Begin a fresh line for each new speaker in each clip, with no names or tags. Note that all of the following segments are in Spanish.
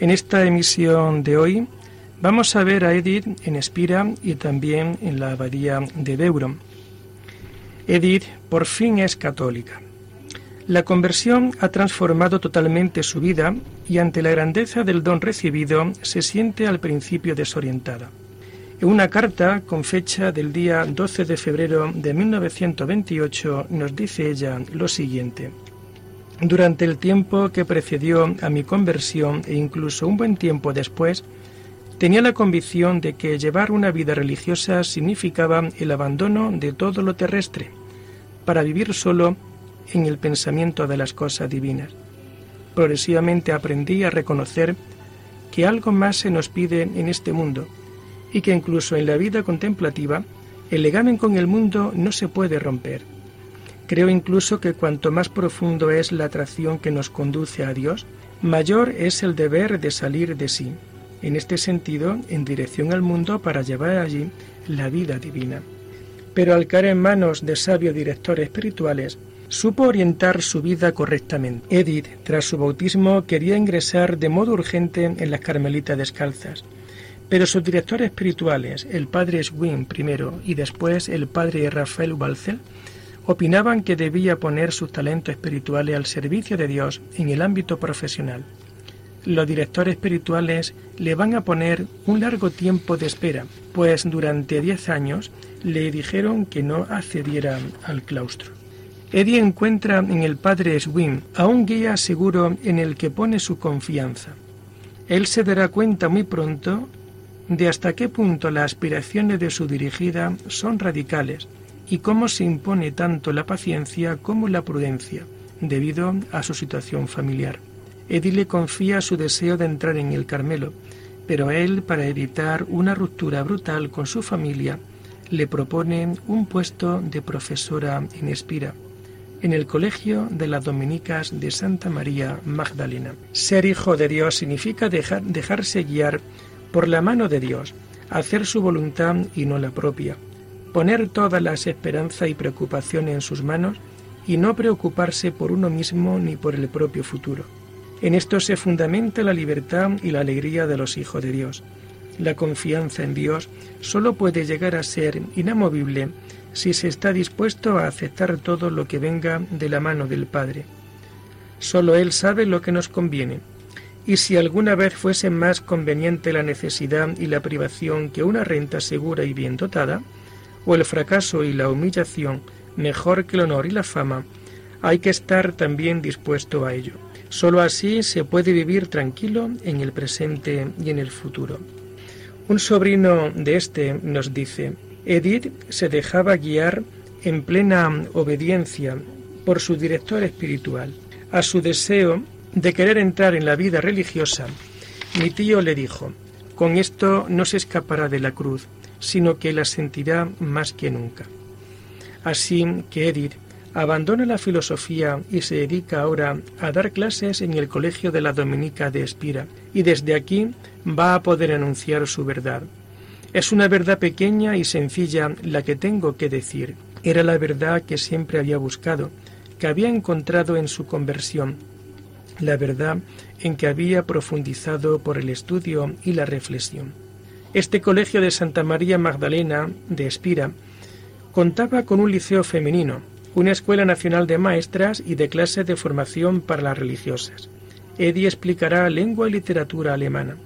En esta emisión de hoy vamos a ver a Edith en Espira y también en la abadía de Beuron. Edith por fin es católica. La conversión ha transformado totalmente su vida y ante la grandeza del don recibido se siente al principio desorientada. En una carta con fecha del día 12 de febrero de 1928 nos dice ella lo siguiente. Durante el tiempo que precedió a mi conversión e incluso un buen tiempo después, tenía la convicción de que llevar una vida religiosa significaba el abandono de todo lo terrestre, para vivir solo en el pensamiento de las cosas divinas. Progresivamente aprendí a reconocer que algo más se nos pide en este mundo y que incluso en la vida contemplativa el legamen con el mundo no se puede romper Creo incluso que cuanto más profundo es la atracción que nos conduce a Dios, mayor es el deber de salir de sí, en este sentido, en dirección al mundo para llevar allí la vida divina. Pero al caer en manos de sabios directores espirituales, supo orientar su vida correctamente. Edith, tras su bautismo, quería ingresar de modo urgente en las Carmelitas Descalzas, pero sus directores espirituales, el padre Swin primero y después el padre Rafael Balcel, opinaban que debía poner sus talentos espirituales al servicio de Dios en el ámbito profesional. Los directores espirituales le van a poner un largo tiempo de espera, pues durante diez años le dijeron que no accediera al claustro. Eddie encuentra en el padre Swin a un guía seguro en el que pone su confianza. Él se dará cuenta muy pronto de hasta qué punto las aspiraciones de su dirigida son radicales y cómo se impone tanto la paciencia como la prudencia, debido a su situación familiar. Eddie le confía su deseo de entrar en el Carmelo, pero él, para evitar una ruptura brutal con su familia, le propone un puesto de profesora en Espira, en el Colegio de las Dominicas de Santa María Magdalena. Ser hijo de Dios significa dejarse guiar por la mano de Dios, hacer su voluntad y no la propia poner todas las esperanzas y preocupaciones en sus manos y no preocuparse por uno mismo ni por el propio futuro. En esto se fundamenta la libertad y la alegría de los hijos de Dios. La confianza en Dios solo puede llegar a ser inamovible si se está dispuesto a aceptar todo lo que venga de la mano del Padre. Solo Él sabe lo que nos conviene. Y si alguna vez fuese más conveniente la necesidad y la privación que una renta segura y bien dotada, o el fracaso y la humillación mejor que el honor y la fama, hay que estar también dispuesto a ello. Solo así se puede vivir tranquilo en el presente y en el futuro. Un sobrino de este nos dice, Edith se dejaba guiar en plena obediencia por su director espiritual. A su deseo de querer entrar en la vida religiosa, mi tío le dijo, con esto no se escapará de la cruz, sino que la sentirá más que nunca. Así que Edith abandona la filosofía y se dedica ahora a dar clases en el Colegio de la Dominica de Espira, y desde aquí va a poder anunciar su verdad. Es una verdad pequeña y sencilla la que tengo que decir. Era la verdad que siempre había buscado, que había encontrado en su conversión, la verdad en que había profundizado por el estudio y la reflexión. Este colegio de Santa María Magdalena de Espira contaba con un liceo femenino, una escuela nacional de maestras y de clases de formación para las religiosas. Eddie explicará lengua y literatura alemana.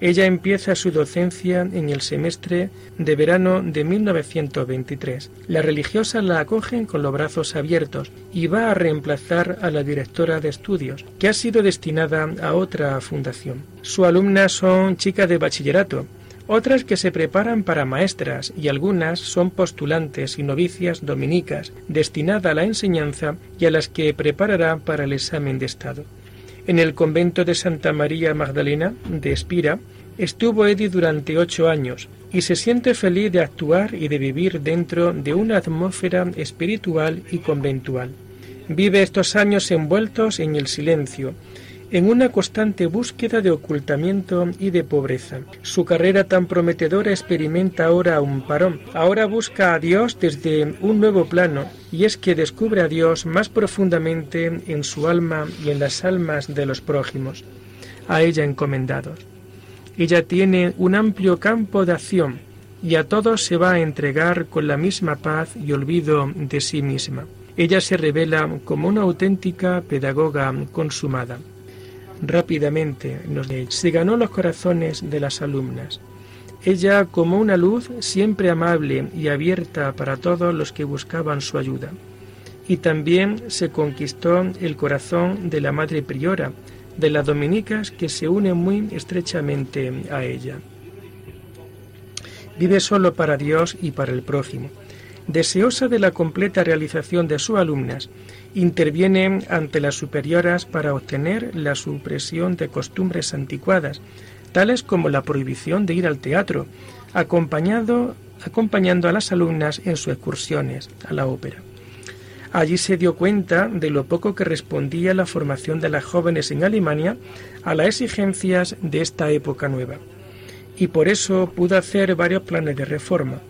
Ella empieza su docencia en el semestre de verano de 1923. Las religiosas la acogen con los brazos abiertos y va a reemplazar a la directora de estudios, que ha sido destinada a otra fundación. Su alumnas son chicas de bachillerato, otras que se preparan para maestras y algunas son postulantes y novicias dominicas destinadas a la enseñanza y a las que preparará para el examen de Estado. En el convento de Santa María Magdalena de Espira Estuvo Edith durante ocho años y se siente feliz de actuar y de vivir dentro de una atmósfera espiritual y conventual. Vive estos años envueltos en el silencio, en una constante búsqueda de ocultamiento y de pobreza. Su carrera tan prometedora experimenta ahora un parón. Ahora busca a Dios desde un nuevo plano, y es que descubre a Dios más profundamente en su alma y en las almas de los prójimos, a ella encomendados. Ella tiene un amplio campo de acción y a todos se va a entregar con la misma paz y olvido de sí misma. Ella se revela como una auténtica pedagoga consumada rápidamente nos se ganó los corazones de las alumnas. Ella como una luz siempre amable y abierta para todos los que buscaban su ayuda. Y también se conquistó el corazón de la madre priora, de las dominicas que se une muy estrechamente a ella. Vive solo para Dios y para el prójimo. Deseosa de la completa realización de sus alumnas, interviene ante las superioras para obtener la supresión de costumbres anticuadas, tales como la prohibición de ir al teatro, acompañando a las alumnas en sus excursiones a la ópera. Allí se dio cuenta de lo poco que respondía la formación de las jóvenes en Alemania a las exigencias de esta época nueva, y por eso pudo hacer varios planes de reforma.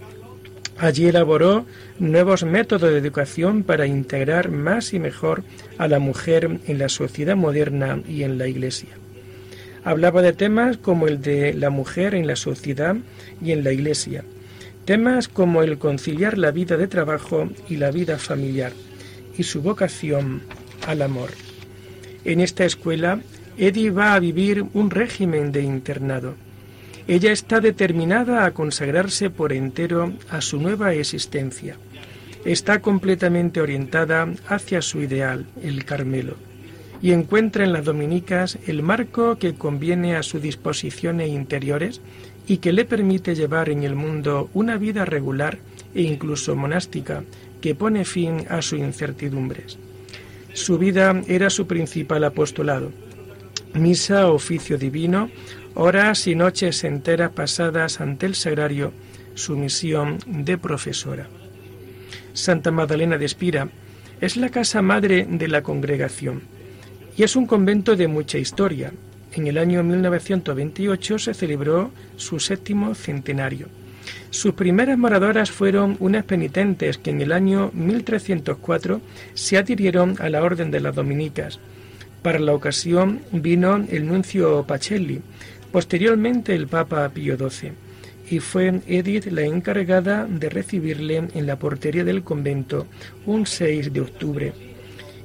Allí elaboró nuevos métodos de educación para integrar más y mejor a la mujer en la sociedad moderna y en la Iglesia. Hablaba de temas como el de la mujer en la sociedad y en la Iglesia, temas como el conciliar la vida de trabajo y la vida familiar, y su vocación al amor. En esta escuela, Eddie va a vivir un régimen de internado ella está determinada a consagrarse por entero a su nueva existencia. Está completamente orientada hacia su ideal, el Carmelo, y encuentra en las dominicas el marco que conviene a sus disposiciones interiores y que le permite llevar en el mundo una vida regular e incluso monástica que pone fin a sus incertidumbres. Su vida era su principal apostolado. Misa, oficio divino, horas y noches enteras pasadas ante el sagrario, su misión de profesora. Santa Magdalena de Espira es la casa madre de la congregación y es un convento de mucha historia. En el año 1928 se celebró su séptimo centenario. Sus primeras moradoras fueron unas penitentes que en el año 1304 se adhirieron a la Orden de las Dominicas. Para la ocasión vino el nuncio Pacelli, Posteriormente el Papa Pío XII y fue Edith la encargada de recibirle en la portería del convento un 6 de octubre.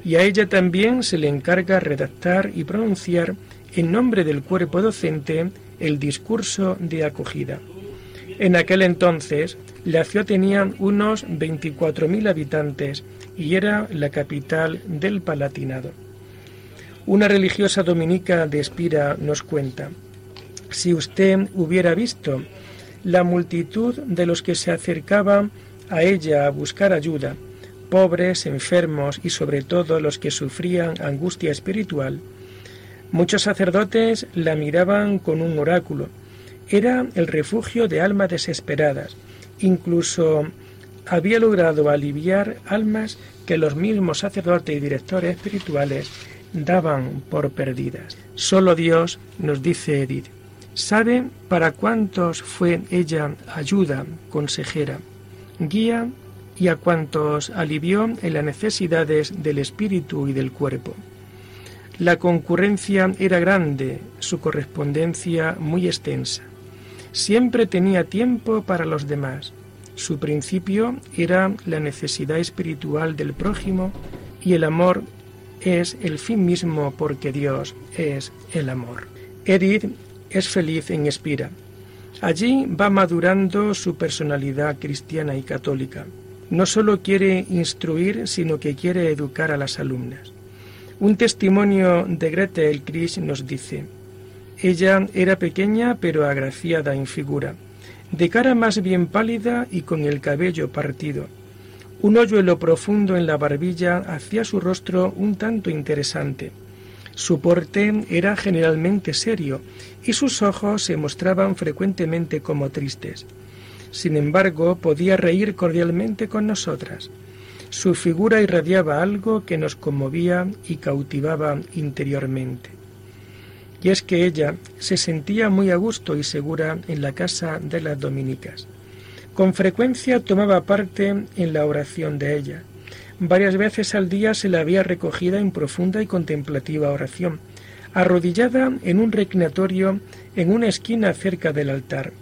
Y a ella también se le encarga redactar y pronunciar en nombre del cuerpo docente el discurso de acogida. En aquel entonces, la ciudad tenía unos 24.000 habitantes y era la capital del Palatinado. Una religiosa dominica de Espira nos cuenta, si usted hubiera visto la multitud de los que se acercaban a ella a buscar ayuda, pobres, enfermos y sobre todo los que sufrían angustia espiritual, muchos sacerdotes la miraban con un oráculo. Era el refugio de almas desesperadas. Incluso había logrado aliviar almas que los mismos sacerdotes y directores espirituales daban por perdidas. Solo Dios, nos dice Edith, Sabe para cuántos fue ella ayuda, consejera, guía y a cuantos alivió en las necesidades del espíritu y del cuerpo. La concurrencia era grande, su correspondencia muy extensa. Siempre tenía tiempo para los demás. Su principio era la necesidad espiritual del prójimo y el amor es el fin mismo porque Dios es el amor. Edith es feliz en Espira. Allí va madurando su personalidad cristiana y católica. No solo quiere instruir, sino que quiere educar a las alumnas. Un testimonio de Gretel Chris nos dice, ella era pequeña pero agraciada en figura, de cara más bien pálida y con el cabello partido. Un hoyuelo profundo en la barbilla hacía su rostro un tanto interesante. Su porte era generalmente serio y sus ojos se mostraban frecuentemente como tristes. Sin embargo, podía reír cordialmente con nosotras. Su figura irradiaba algo que nos conmovía y cautivaba interiormente. Y es que ella se sentía muy a gusto y segura en la casa de las dominicas. Con frecuencia tomaba parte en la oración de ella. Varias veces al día se la había recogida en profunda y contemplativa oración, arrodillada en un reclinatorio en una esquina cerca del altar.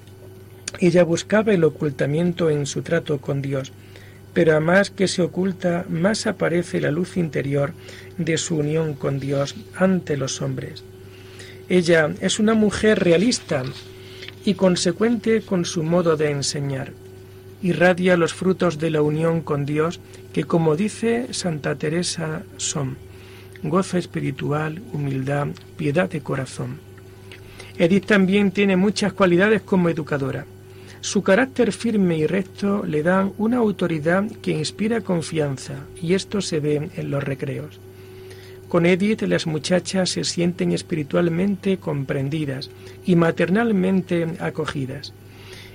Ella buscaba el ocultamiento en su trato con Dios, pero a más que se oculta, más aparece la luz interior de su unión con Dios ante los hombres. Ella es una mujer realista y consecuente con su modo de enseñar irradia los frutos de la unión con Dios, que como dice Santa Teresa son gozo espiritual, humildad, piedad de corazón. Edith también tiene muchas cualidades como educadora. Su carácter firme y recto le dan una autoridad que inspira confianza, y esto se ve en los recreos. Con Edith las muchachas se sienten espiritualmente comprendidas y maternalmente acogidas.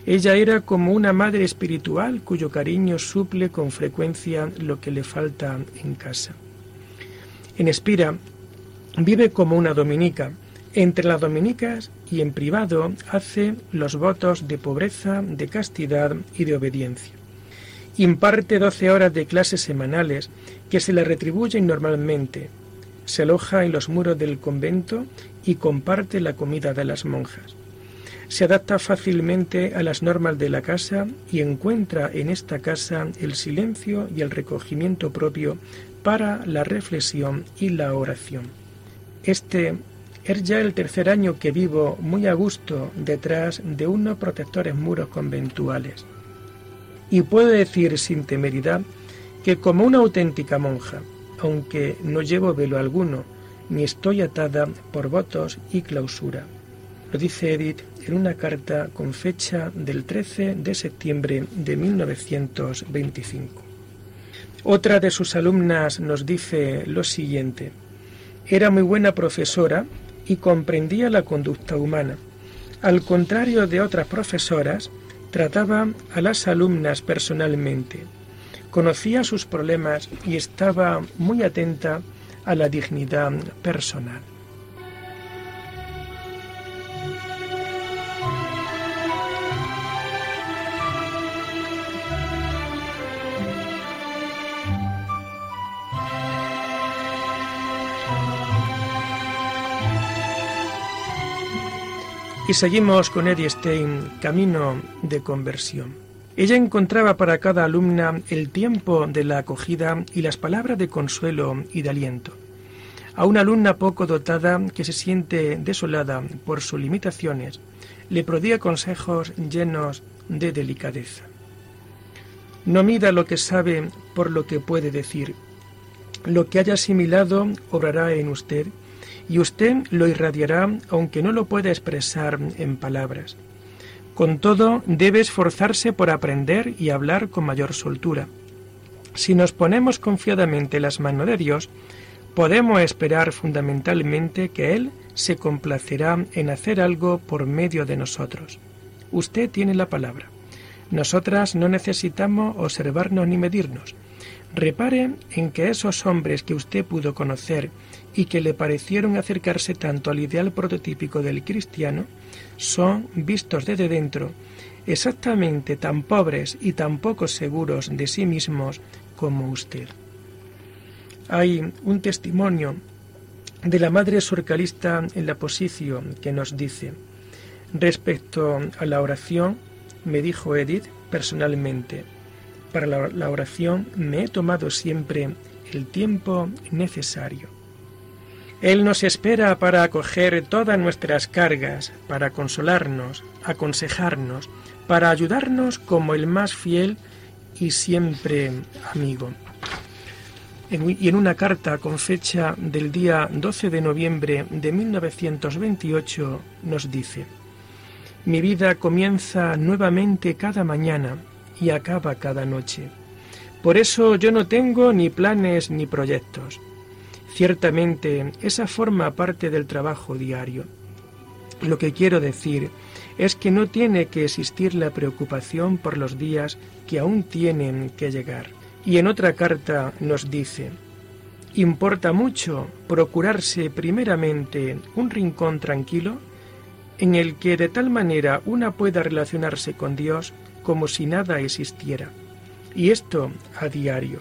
Ella era como una madre espiritual cuyo cariño suple con frecuencia lo que le falta en casa. En Espira vive como una dominica. Entre las dominicas y en privado hace los votos de pobreza, de castidad y de obediencia. Imparte doce horas de clases semanales que se le retribuyen normalmente. Se aloja en los muros del convento y comparte la comida de las monjas se adapta fácilmente a las normas de la casa y encuentra en esta casa el silencio y el recogimiento propio para la reflexión y la oración. Este es ya el tercer año que vivo muy a gusto detrás de unos protectores muros conventuales. Y puedo decir sin temeridad que como una auténtica monja, aunque no llevo velo alguno, ni estoy atada por votos y clausura. Lo dice Edith en una carta con fecha del 13 de septiembre de 1925. Otra de sus alumnas nos dice lo siguiente. Era muy buena profesora y comprendía la conducta humana. Al contrario de otras profesoras, trataba a las alumnas personalmente. Conocía sus problemas y estaba muy atenta a la dignidad personal. Y seguimos con Eddie Stein, Camino de Conversión. Ella encontraba para cada alumna el tiempo de la acogida y las palabras de consuelo y de aliento. A una alumna poco dotada que se siente desolada por sus limitaciones, le prodiga consejos llenos de delicadeza. No mida lo que sabe por lo que puede decir. Lo que haya asimilado obrará en usted y usted lo irradiará aunque no lo pueda expresar en palabras. Con todo, debe esforzarse por aprender y hablar con mayor soltura. Si nos ponemos confiadamente en las manos de Dios, podemos esperar fundamentalmente que Él se complacerá en hacer algo por medio de nosotros. Usted tiene la palabra. Nosotras no necesitamos observarnos ni medirnos. Repare en que esos hombres que usted pudo conocer y que le parecieron acercarse tanto al ideal prototípico del cristiano, son, vistos desde dentro, exactamente tan pobres y tan poco seguros de sí mismos como usted. Hay un testimonio de la madre surcalista en la posición que nos dice, respecto a la oración, me dijo Edith personalmente, para la oración me he tomado siempre el tiempo necesario. Él nos espera para acoger todas nuestras cargas, para consolarnos, aconsejarnos, para ayudarnos como el más fiel y siempre amigo. y en una carta con fecha del día 12 de noviembre de 1928 nos dice, Mi vida comienza nuevamente cada mañana y acaba cada noche. Por eso yo no tengo ni planes ni proyectos. Ciertamente, esa forma parte del trabajo diario. Lo que quiero decir es que no tiene que existir la preocupación por los días que aún tienen que llegar. Y en otra carta nos dice, importa mucho procurarse primeramente un rincón tranquilo en el que de tal manera una pueda relacionarse con Dios como si nada existiera. Y esto a diario.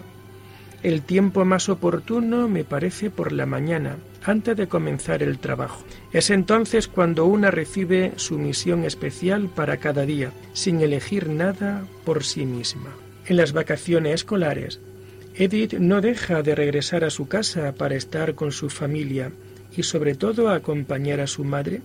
El tiempo más oportuno me parece por la mañana, antes de comenzar el trabajo. Es entonces cuando una recibe su misión especial para cada día, sin elegir nada por sí misma. En las vacaciones escolares, Edith no deja de regresar a su casa para estar con su familia y sobre todo acompañar a su madre,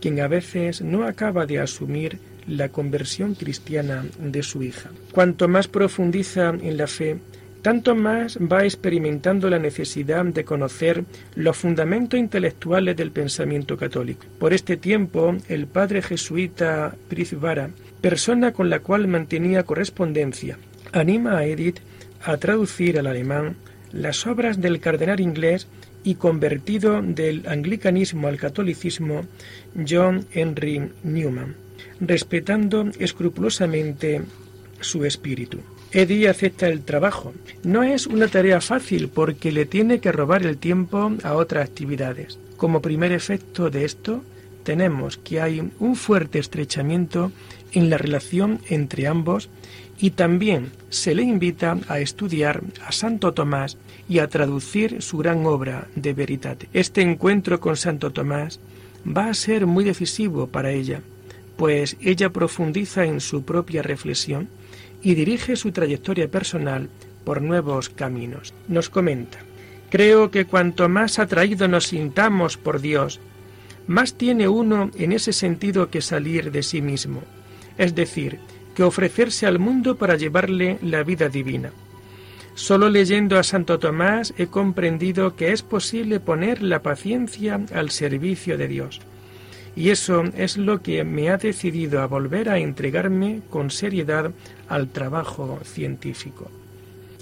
quien a veces no acaba de asumir la conversión cristiana de su hija. Cuanto más profundiza en la fe, tanto más va experimentando la necesidad de conocer los fundamentos intelectuales del pensamiento católico. Por este tiempo, el padre jesuita Prizvara, persona con la cual mantenía correspondencia, anima a Edith a traducir al alemán las obras del cardenal inglés y convertido del anglicanismo al catolicismo John Henry Newman, respetando escrupulosamente su espíritu. Eddie acepta el trabajo. No es una tarea fácil porque le tiene que robar el tiempo a otras actividades. Como primer efecto de esto, tenemos que hay un fuerte estrechamiento en la relación entre ambos y también se le invita a estudiar a Santo Tomás y a traducir su gran obra de Veritate. Este encuentro con Santo Tomás va a ser muy decisivo para ella, pues ella profundiza en su propia reflexión y dirige su trayectoria personal por nuevos caminos. Nos comenta, creo que cuanto más atraído nos sintamos por Dios, más tiene uno en ese sentido que salir de sí mismo, es decir, que ofrecerse al mundo para llevarle la vida divina. Solo leyendo a Santo Tomás he comprendido que es posible poner la paciencia al servicio de Dios. Y eso es lo que me ha decidido a volver a entregarme con seriedad al trabajo científico.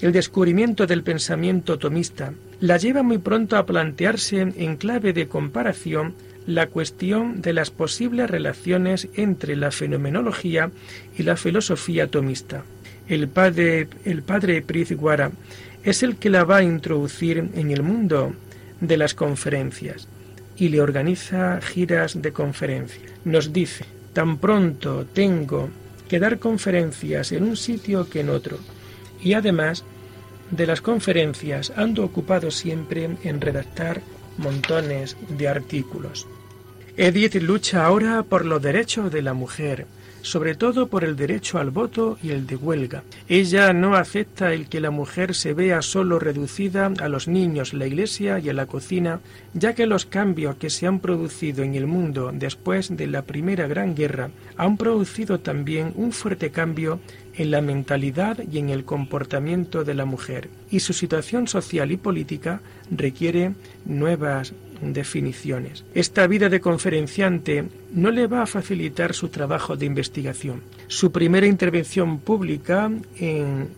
El descubrimiento del pensamiento tomista la lleva muy pronto a plantearse en clave de comparación la cuestión de las posibles relaciones entre la fenomenología y la filosofía tomista. El padre, el padre es el que la va a introducir en el mundo de las conferencias y le organiza giras de conferencia. Nos dice, tan pronto tengo que dar conferencias en un sitio que en otro. Y además de las conferencias ando ocupado siempre en redactar montones de artículos. Edith lucha ahora por los derechos de la mujer, sobre todo por el derecho al voto y el de huelga. Ella no acepta el que la mujer se vea solo reducida a los niños, la iglesia y a la cocina, ya que los cambios que se han producido en el mundo después de la Primera Gran Guerra han producido también un fuerte cambio en la mentalidad y en el comportamiento de la mujer, y su situación social y política requiere nuevas definiciones. Esta vida de conferenciante no le va a facilitar su trabajo de investigación. Su primera intervención pública en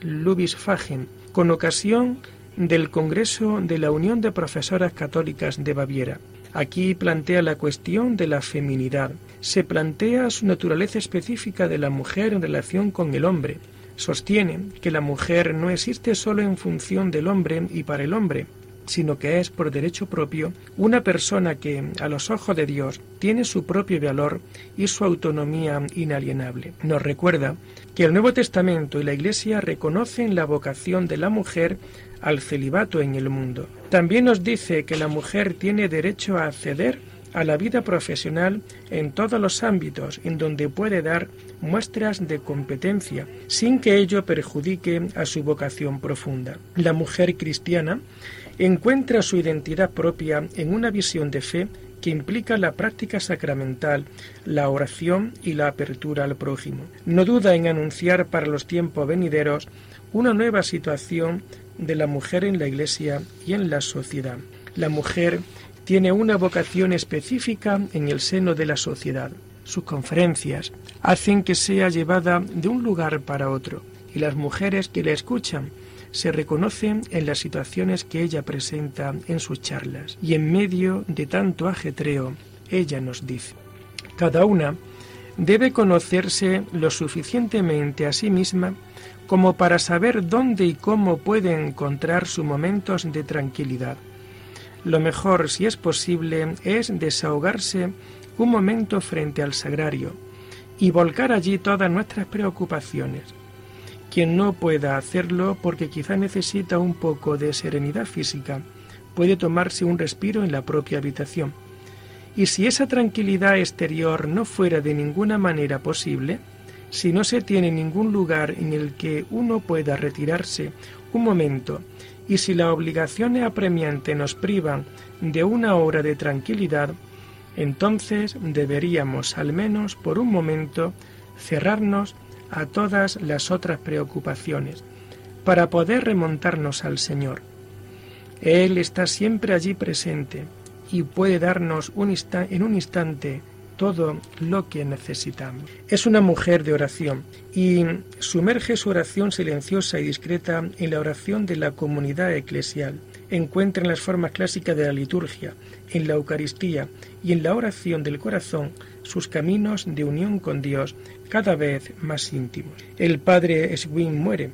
Ludwigshafen, con ocasión del Congreso de la Unión de Profesoras Católicas de Baviera. Aquí plantea la cuestión de la feminidad. Se plantea su naturaleza específica de la mujer en relación con el hombre. Sostiene que la mujer no existe solo en función del hombre y para el hombre, sino que es por derecho propio una persona que, a los ojos de Dios, tiene su propio valor y su autonomía inalienable. Nos recuerda que el Nuevo Testamento y la Iglesia reconocen la vocación de la mujer al celibato en el mundo. También nos dice que la mujer tiene derecho a acceder a la vida profesional en todos los ámbitos en donde puede dar muestras de competencia, sin que ello perjudique a su vocación profunda. La mujer cristiana encuentra su identidad propia en una visión de fe que implica la práctica sacramental, la oración y la apertura al prójimo. No duda en anunciar para los tiempos venideros una nueva situación de la mujer en la Iglesia y en la sociedad. La mujer tiene una vocación específica en el seno de la sociedad. Sus conferencias hacen que sea llevada de un lugar para otro y las mujeres que la escuchan se reconoce en las situaciones que ella presenta en sus charlas. Y en medio de tanto ajetreo, ella nos dice, cada una debe conocerse lo suficientemente a sí misma como para saber dónde y cómo puede encontrar sus momentos de tranquilidad. Lo mejor, si es posible, es desahogarse un momento frente al sagrario y volcar allí todas nuestras preocupaciones. Quien no pueda hacerlo porque quizá necesita un poco de serenidad física, puede tomarse un respiro en la propia habitación. Y si esa tranquilidad exterior no fuera de ninguna manera posible, si no se tiene ningún lugar en el que uno pueda retirarse un momento, y si las obligaciones apremiantes nos privan de una hora de tranquilidad, entonces deberíamos al menos por un momento cerrarnos a todas las otras preocupaciones para poder remontarnos al Señor. Él está siempre allí presente y puede darnos un en un instante todo lo que necesitamos. Es una mujer de oración y sumerge su oración silenciosa y discreta en la oración de la comunidad eclesial. Encuentra en las formas clásicas de la liturgia, en la Eucaristía y en la oración del corazón sus caminos de unión con Dios cada vez más íntimos. El padre Swing muere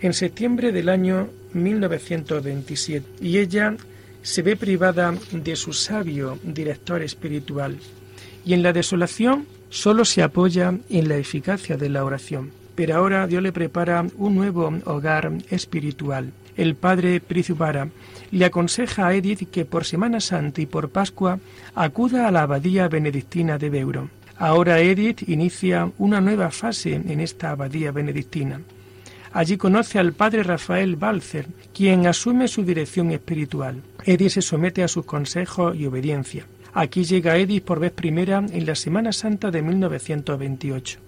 en septiembre del año 1927 y ella se ve privada de su sabio director espiritual y en la desolación solo se apoya en la eficacia de la oración. Pero ahora Dios le prepara un nuevo hogar espiritual. El padre Prizubara le aconseja a Edith que por Semana Santa y por Pascua acuda a la abadía benedictina de Beuro. Ahora Edith inicia una nueva fase en esta abadía benedictina. Allí conoce al padre Rafael Balzer, quien asume su dirección espiritual. Edith se somete a sus consejos y obediencia. Aquí llega Edith por vez primera en la Semana Santa de 1928.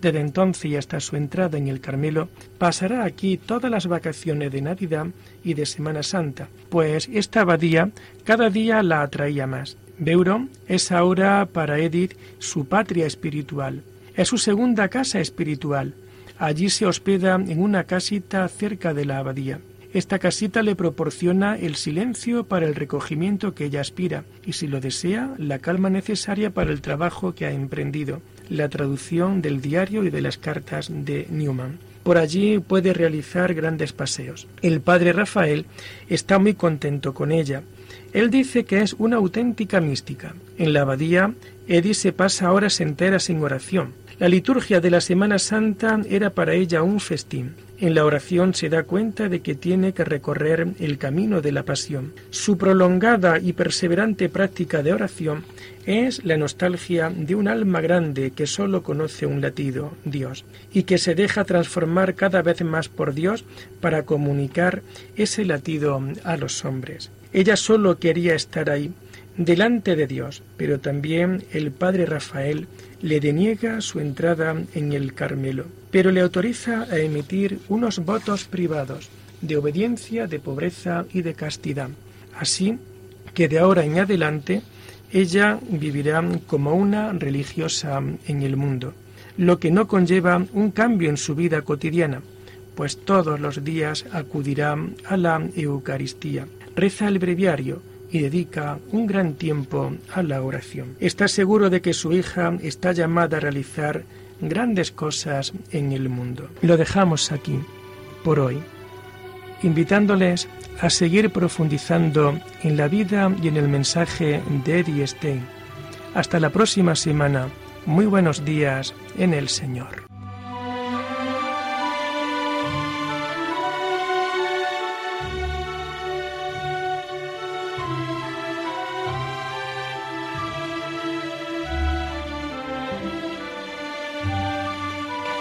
Desde entonces y hasta su entrada en el Carmelo, pasará aquí todas las vacaciones de Navidad y de Semana Santa, pues esta abadía cada día la atraía más. Beuro es ahora para Edith su patria espiritual, es su segunda casa espiritual. Allí se hospeda en una casita cerca de la abadía. Esta casita le proporciona el silencio para el recogimiento que ella aspira y, si lo desea, la calma necesaria para el trabajo que ha emprendido, la traducción del diario y de las cartas de Newman. Por allí puede realizar grandes paseos. El padre Rafael está muy contento con ella. Él dice que es una auténtica mística. En la abadía, Edith se pasa horas enteras en oración. La liturgia de la Semana Santa era para ella un festín. En la oración se da cuenta de que tiene que recorrer el camino de la pasión. Su prolongada y perseverante práctica de oración es la nostalgia de un alma grande que sólo conoce un latido, Dios, y que se deja transformar cada vez más por Dios para comunicar ese latido a los hombres. Ella sólo quería estar ahí, delante de Dios, pero también el padre Rafael le deniega su entrada en el Carmelo, pero le autoriza a emitir unos votos privados de obediencia, de pobreza y de castidad. Así que de ahora en adelante ella vivirá como una religiosa en el mundo, lo que no conlleva un cambio en su vida cotidiana, pues todos los días acudirá a la Eucaristía, reza el breviario, y dedica un gran tiempo a la oración. Está seguro de que su hija está llamada a realizar grandes cosas en el mundo. Lo dejamos aquí por hoy, invitándoles a seguir profundizando en la vida y en el mensaje de Eddie Stein. Hasta la próxima semana. Muy buenos días en el Señor.